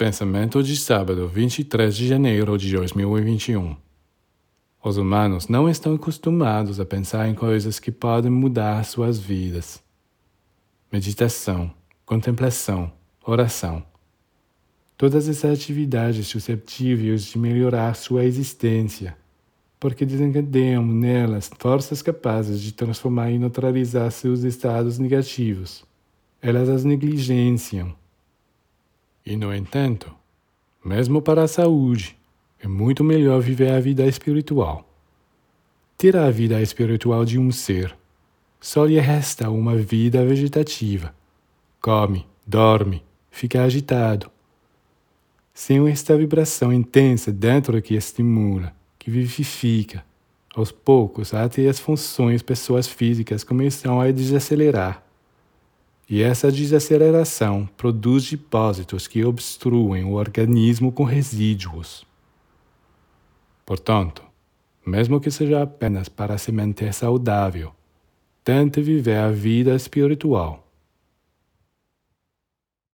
Pensamento de sábado, 23 de janeiro de 2021. Os humanos não estão acostumados a pensar em coisas que podem mudar suas vidas. Meditação, contemplação, oração. Todas essas atividades susceptíveis de melhorar sua existência, porque desencadeiam nelas forças capazes de transformar e neutralizar seus estados negativos. Elas as negligenciam e, no entanto, mesmo para a saúde, é muito melhor viver a vida espiritual. Ter a vida espiritual de um ser, só lhe resta uma vida vegetativa. Come, dorme, fica agitado. Sem esta vibração intensa dentro que estimula, que vivifica, aos poucos até as funções pessoas físicas começam a desacelerar e essa desaceleração produz depósitos que obstruem o organismo com resíduos. Portanto, mesmo que seja apenas para se manter saudável, tente viver a vida espiritual